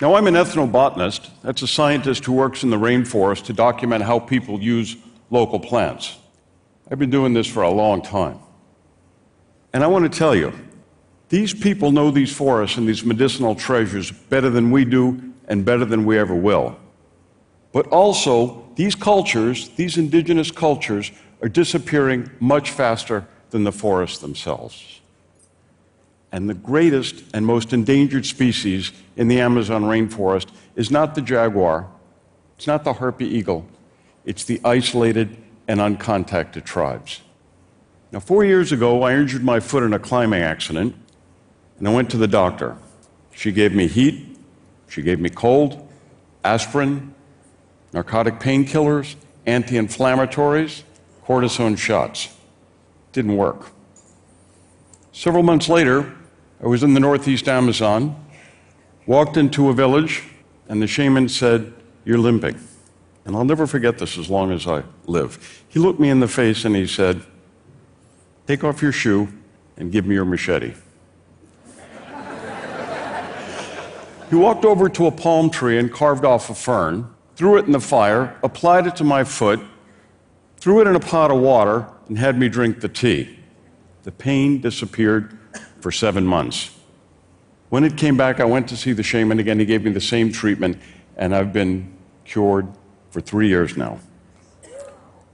Now, I'm an ethnobotanist. That's a scientist who works in the rainforest to document how people use local plants. I've been doing this for a long time. And I want to tell you, these people know these forests and these medicinal treasures better than we do and better than we ever will. But also, these cultures, these indigenous cultures, are disappearing much faster than the forests themselves. And the greatest and most endangered species in the Amazon rainforest is not the jaguar, it's not the harpy eagle, it's the isolated and uncontacted tribes. Now, four years ago, I injured my foot in a climbing accident, and I went to the doctor. She gave me heat, she gave me cold, aspirin, narcotic painkillers, anti inflammatories, cortisone shots. Didn't work. Several months later, I was in the northeast Amazon, walked into a village, and the shaman said, You're limping. And I'll never forget this as long as I live. He looked me in the face and he said, Take off your shoe and give me your machete. he walked over to a palm tree and carved off a fern, threw it in the fire, applied it to my foot, threw it in a pot of water, and had me drink the tea. The pain disappeared for seven months. When it came back, I went to see the shaman again. He gave me the same treatment, and I've been cured for three years now.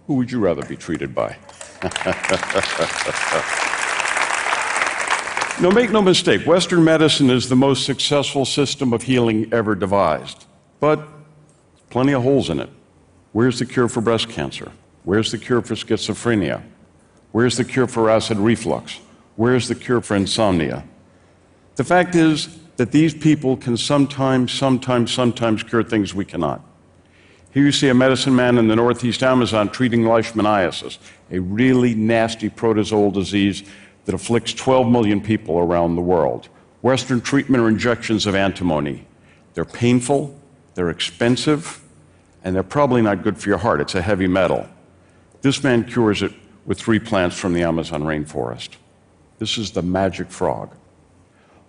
Who would you rather be treated by? no, make no mistake, Western medicine is the most successful system of healing ever devised. But plenty of holes in it. Where's the cure for breast cancer? Where's the cure for schizophrenia? Where's the cure for acid reflux? Where's the cure for insomnia? The fact is that these people can sometimes, sometimes, sometimes cure things we cannot. Here you see a medicine man in the northeast Amazon treating leishmaniasis, a really nasty protozoal disease that afflicts 12 million people around the world. Western treatment are injections of antimony. They're painful, they're expensive, and they're probably not good for your heart. It's a heavy metal. This man cures it with three plants from the Amazon rainforest. This is the magic frog.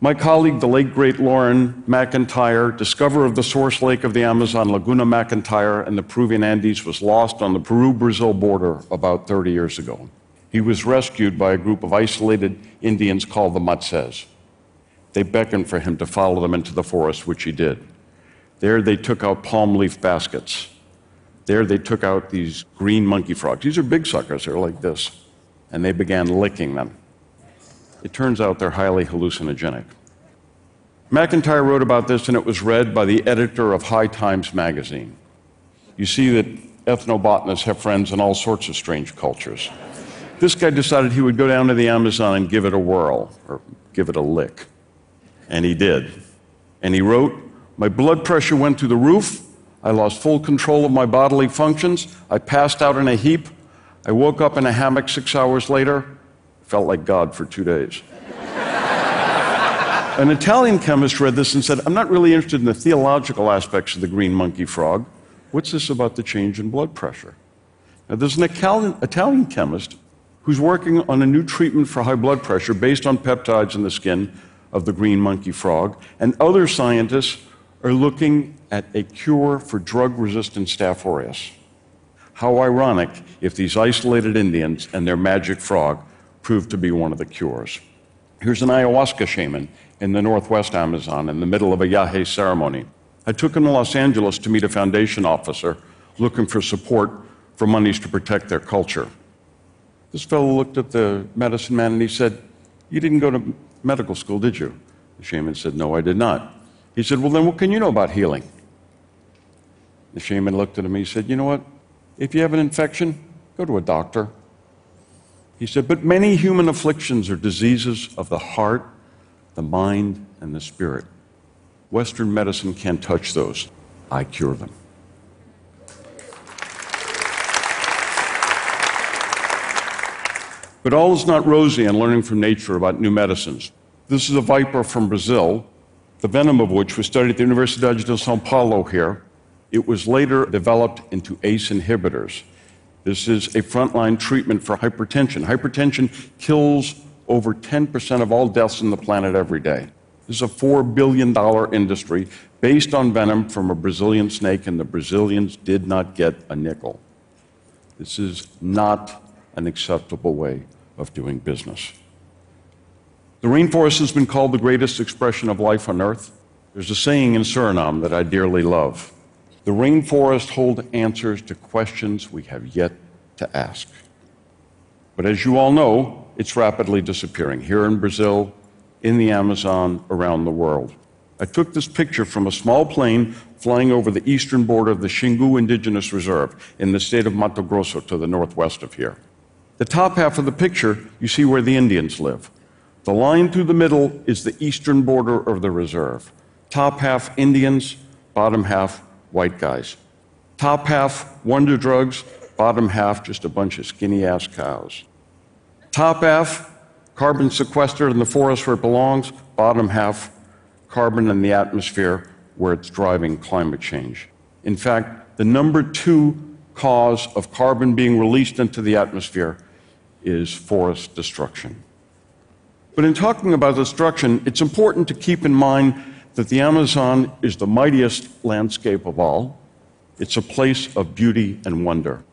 My colleague, the late great Loren McIntyre, discoverer of the source lake of the Amazon, Laguna McIntyre, and the Peruvian Andes, was lost on the Peru Brazil border about 30 years ago. He was rescued by a group of isolated Indians called the Matses. They beckoned for him to follow them into the forest, which he did. There they took out palm leaf baskets. There they took out these green monkey frogs. These are big suckers, they're like this. And they began licking them. It turns out they're highly hallucinogenic. McIntyre wrote about this, and it was read by the editor of High Times magazine. You see that ethnobotanists have friends in all sorts of strange cultures. This guy decided he would go down to the Amazon and give it a whirl, or give it a lick. And he did. And he wrote, My blood pressure went through the roof. I lost full control of my bodily functions. I passed out in a heap. I woke up in a hammock six hours later. Felt like God for two days. An Italian chemist read this and said, I'm not really interested in the theological aspects of the green monkey frog. What's this about the change in blood pressure? Now, there's an Italian, chemist who's working on a new treatment for high blood pressure based on peptides in the skin of the green monkey frog, and other scientists are looking at a cure for drug resistant Staph aureus. How ironic if these isolated Indians and their magic frog proved to be one of the cures. Here's an ayahuasca shaman in the northwest Amazon in the middle of a Yahe ceremony. I took him to Los Angeles to meet a foundation officer looking for support for monies to protect their culture. This fellow looked at the medicine man and he said, You didn't go to medical school, did you? The shaman said, No, I did not. He said, Well, then what can you know about healing? The shaman looked at him and he said, You know what? If you have an infection, go to a doctor. He said, But many human afflictions are diseases of the heart, the mind, and the spirit. Western medicine can't touch those. I cure them. But all is not rosy in learning from nature about new medicines. This is a viper from Brazil, the venom of which was studied at the Universidade de Sao Paulo here. It was later developed into ACE inhibitors. This is a frontline treatment for hypertension. Hypertension kills over 10% of all deaths on the planet every day. This is a $4 billion industry based on venom from a Brazilian snake, and the Brazilians did not get a nickel. This is not an acceptable way of doing business. The rainforest has been called the greatest expression of life on Earth. There's a saying in Suriname that I dearly love The rainforests hold answers to questions we have yet to ask. But as you all know, it's rapidly disappearing here in Brazil, in the Amazon, around the world. I took this picture from a small plane flying over the eastern border of the Xingu Indigenous Reserve in the state of Mato Grosso to the northwest of here. The top half of the picture, you see where the Indians live. The line through the middle is the eastern border of the reserve. Top half Indians, bottom half white guys. Top half wonder drugs, bottom half just a bunch of skinny ass cows. Top half carbon sequestered in the forest where it belongs, bottom half carbon in the atmosphere where it's driving climate change. In fact, the number two cause of carbon being released into the atmosphere is forest destruction. But in talking about destruction, it's important to keep in mind that the Amazon is the mightiest landscape of all. It's a place of beauty and wonder.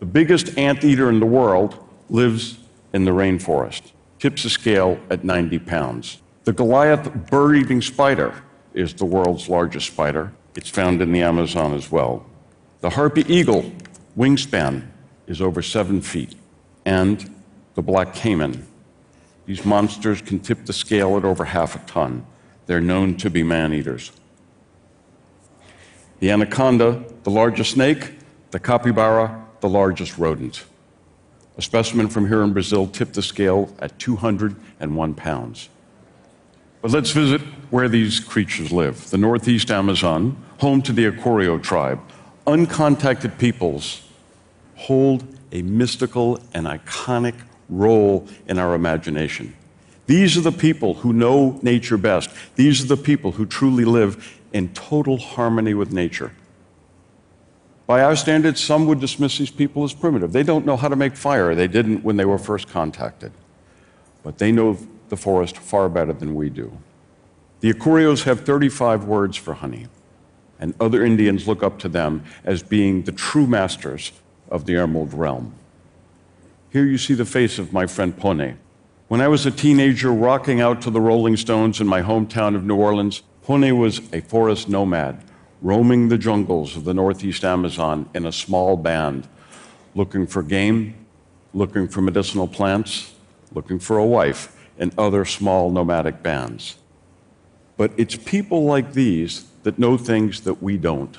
The biggest anteater in the world lives in the rainforest, tips a scale at 90 pounds. The Goliath bird eating spider is the world's largest spider. It's found in the Amazon as well. The harpy eagle wingspan is over seven feet. And the black caiman. These monsters can tip the scale at over half a ton. They're known to be man eaters. The anaconda, the largest snake, the capybara, the largest rodent. A specimen from here in Brazil tipped the scale at 201 pounds. But let's visit where these creatures live. The Northeast Amazon, home to the Acurio tribe, uncontacted peoples hold a mystical and iconic role in our imagination. These are the people who know nature best. These are the people who truly live in total harmony with nature. By our standards, some would dismiss these people as primitive. They don't know how to make fire. They didn't when they were first contacted. But they know the forest far better than we do. The Acurios have 35 words for honey, and other Indians look up to them as being the true masters of the Emerald Realm. Here you see the face of my friend Pone. When I was a teenager rocking out to the Rolling Stones in my hometown of New Orleans, Pone was a forest nomad, roaming the jungles of the Northeast Amazon in a small band, looking for game, looking for medicinal plants, looking for a wife, and other small nomadic bands. But it's people like these that know things that we don't,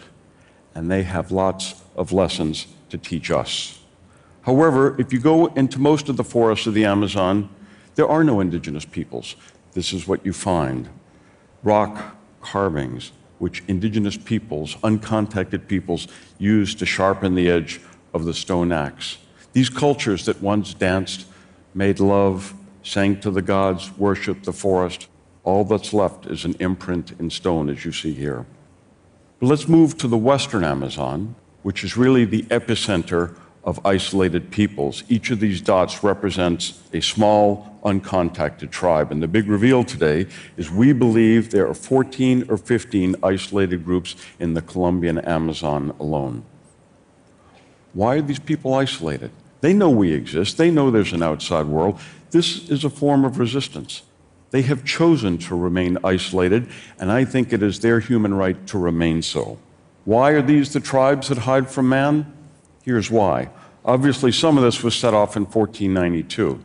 and they have lots of lessons to teach us. However, if you go into most of the forests of the Amazon, there are no indigenous peoples. This is what you find rock carvings, which indigenous peoples, uncontacted peoples, used to sharpen the edge of the stone axe. These cultures that once danced, made love, sang to the gods, worshiped the forest, all that's left is an imprint in stone, as you see here. But let's move to the western Amazon, which is really the epicenter of isolated peoples. Each of these dots represents a small, uncontacted tribe. And the big reveal today is we believe there are 14 or 15 isolated groups in the Colombian Amazon alone. Why are these people isolated? They know we exist, they know there's an outside world. This is a form of resistance. They have chosen to remain isolated, and I think it is their human right to remain so. Why are these the tribes that hide from man? Here's why. Obviously, some of this was set off in 1492.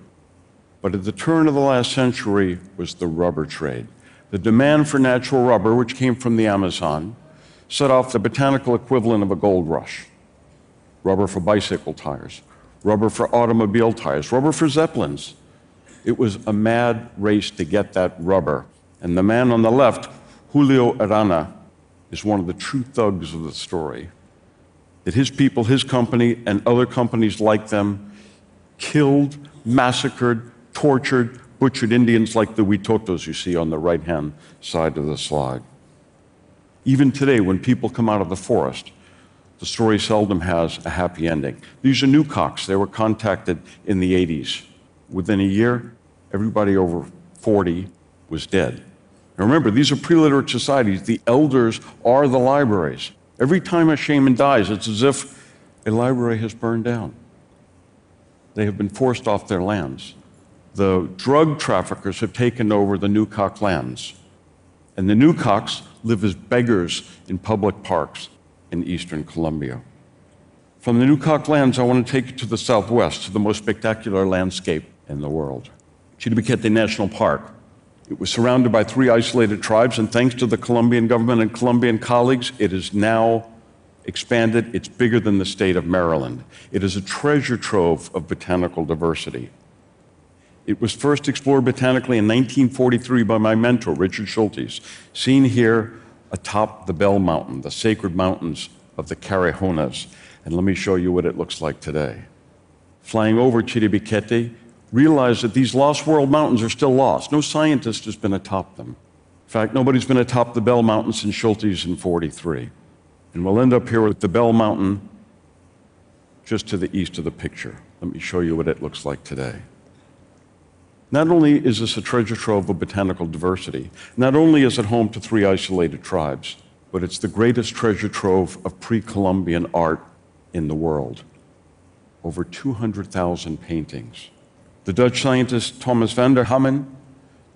But at the turn of the last century was the rubber trade. The demand for natural rubber, which came from the Amazon, set off the botanical equivalent of a gold rush. Rubber for bicycle tires, rubber for automobile tires, rubber for zeppelins. It was a mad race to get that rubber. And the man on the left, Julio Arana, is one of the true thugs of the story. That his people, his company, and other companies like them killed, massacred, tortured, butchered Indians like the Witotos you see on the right hand side of the slide. Even today, when people come out of the forest, the story seldom has a happy ending. These are Nukaks. They were contacted in the 80s. Within a year, everybody over 40 was dead. Now remember, these are pre-literate societies. The elders are the libraries. Every time a shaman dies, it's as if a library has burned down. They have been forced off their lands. The drug traffickers have taken over the Nukak lands. And the Nukaks live as beggars in public parks in eastern Colombia. From the Nukak lands, I want to take you to the southwest, to the most spectacular landscape in the world. Chiribiquete National Park. It was surrounded by three isolated tribes, and thanks to the Colombian government and Colombian colleagues, it is now expanded. It's bigger than the state of Maryland. It is a treasure trove of botanical diversity. It was first explored botanically in 1943 by my mentor, Richard Schultes, seen here atop the Bell Mountain, the sacred mountains of the Carijonas. And let me show you what it looks like today. Flying over Chiribiquete, realize that these lost world mountains are still lost. No scientist has been atop them. In fact, nobody's been atop the Bell Mountain since Schultes in 43. And we'll end up here with the Bell Mountain just to the east of the picture. Let me show you what it looks like today. Not only is this a treasure trove of botanical diversity, not only is it home to three isolated tribes, but it's the greatest treasure trove of pre Columbian art in the world. Over 200,000 paintings. The Dutch scientist Thomas van der Hammen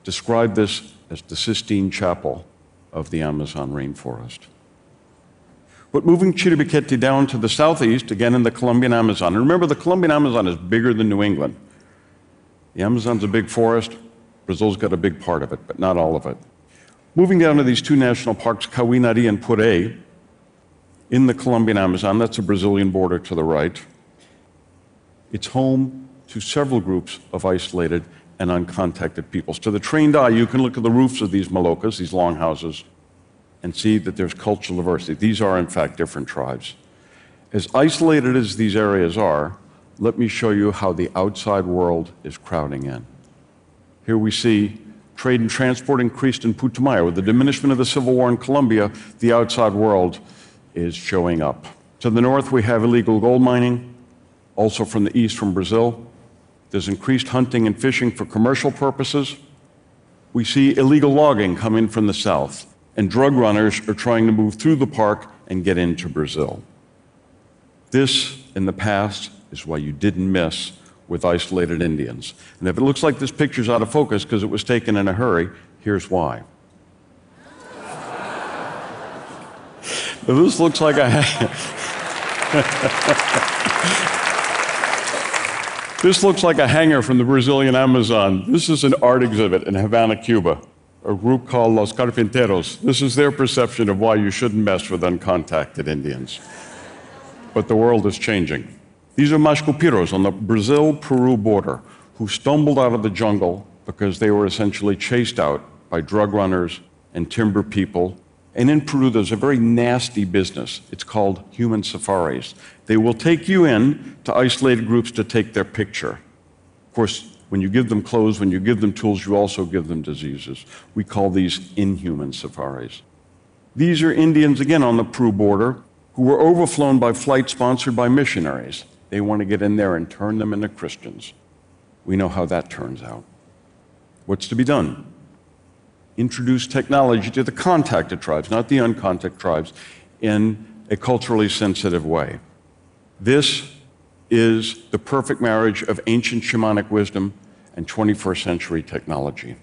described this as the Sistine Chapel of the Amazon rainforest. But moving Chiribiquete down to the southeast, again in the Colombian Amazon, and remember the Colombian Amazon is bigger than New England. The Amazon's a big forest. Brazil's got a big part of it, but not all of it. Moving down to these two national parks, Cahuinarí and Puré, in the Colombian Amazon, that's the Brazilian border to the right. It's home to several groups of isolated and uncontacted peoples. To the trained eye, you can look at the roofs of these malokas, these longhouses, and see that there's cultural diversity. These are, in fact, different tribes. As isolated as these areas are, let me show you how the outside world is crowding in. Here we see trade and transport increased in Putumayo. With the diminishment of the civil war in Colombia, the outside world is showing up. To the north, we have illegal gold mining, also from the east, from Brazil. There's increased hunting and fishing for commercial purposes. We see illegal logging coming from the south, and drug runners are trying to move through the park and get into Brazil. This, in the past, is why you didn't miss with isolated Indians. And if it looks like this picture's out of focus because it was taken in a hurry, here's why. this looks like a This looks like a hanger from the Brazilian Amazon. This is an art exhibit in Havana, Cuba. A group called Los Carpinteros. This is their perception of why you shouldn't mess with uncontacted Indians. But the world is changing. These are Mashco-Piros on the Brazil Peru border who stumbled out of the jungle because they were essentially chased out by drug runners and timber people. And in Peru, there's a very nasty business. It's called human safaris. They will take you in to isolated groups to take their picture. Of course, when you give them clothes, when you give them tools, you also give them diseases. We call these inhuman safaris. These are Indians, again, on the Peru border, who were overflown by flights sponsored by missionaries. They want to get in there and turn them into Christians. We know how that turns out. What's to be done? Introduce technology to the contacted tribes, not the uncontacted tribes, in a culturally sensitive way. This is the perfect marriage of ancient shamanic wisdom and 21st century technology.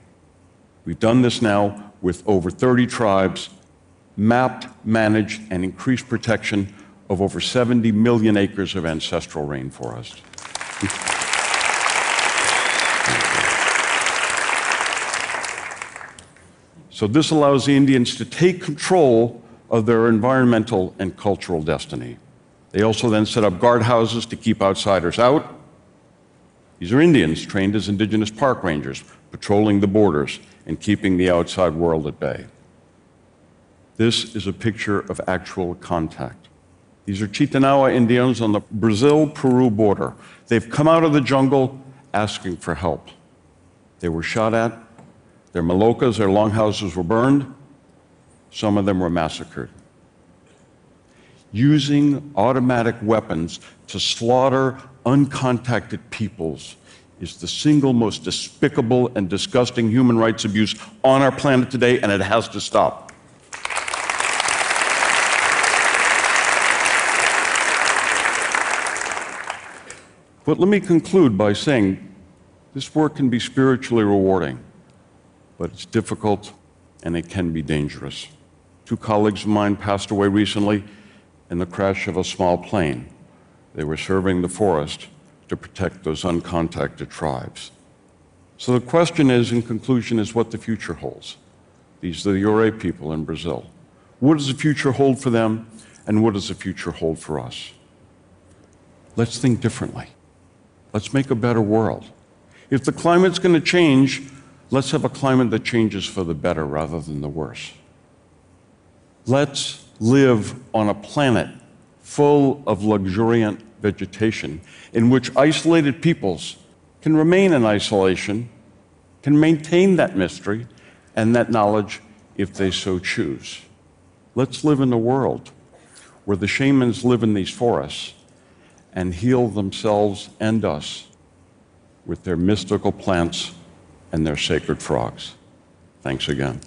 We've done this now with over 30 tribes, mapped, managed, and increased protection of over 70 million acres of ancestral rainforest. So, this allows the Indians to take control of their environmental and cultural destiny. They also then set up guardhouses to keep outsiders out. These are Indians trained as indigenous park rangers, patrolling the borders and keeping the outside world at bay. This is a picture of actual contact. These are Chitanawa Indians on the Brazil Peru border. They've come out of the jungle asking for help. They were shot at, their malokas, their longhouses were burned, some of them were massacred. Using automatic weapons to slaughter uncontacted peoples is the single most despicable and disgusting human rights abuse on our planet today, and it has to stop. But let me conclude by saying this work can be spiritually rewarding, but it's difficult and it can be dangerous. Two colleagues of mine passed away recently in the crash of a small plane. They were serving the forest to protect those uncontacted tribes. So the question is, in conclusion, is what the future holds. These are the Yore people in Brazil. What does the future hold for them, and what does the future hold for us? Let's think differently. Let's make a better world. If the climate's going to change, let's have a climate that changes for the better rather than the worse. Let's live on a planet full of luxuriant vegetation in which isolated peoples can remain in isolation, can maintain that mystery and that knowledge if they so choose. Let's live in a world where the shamans live in these forests and heal themselves and us with their mystical plants and their sacred frogs. Thanks again.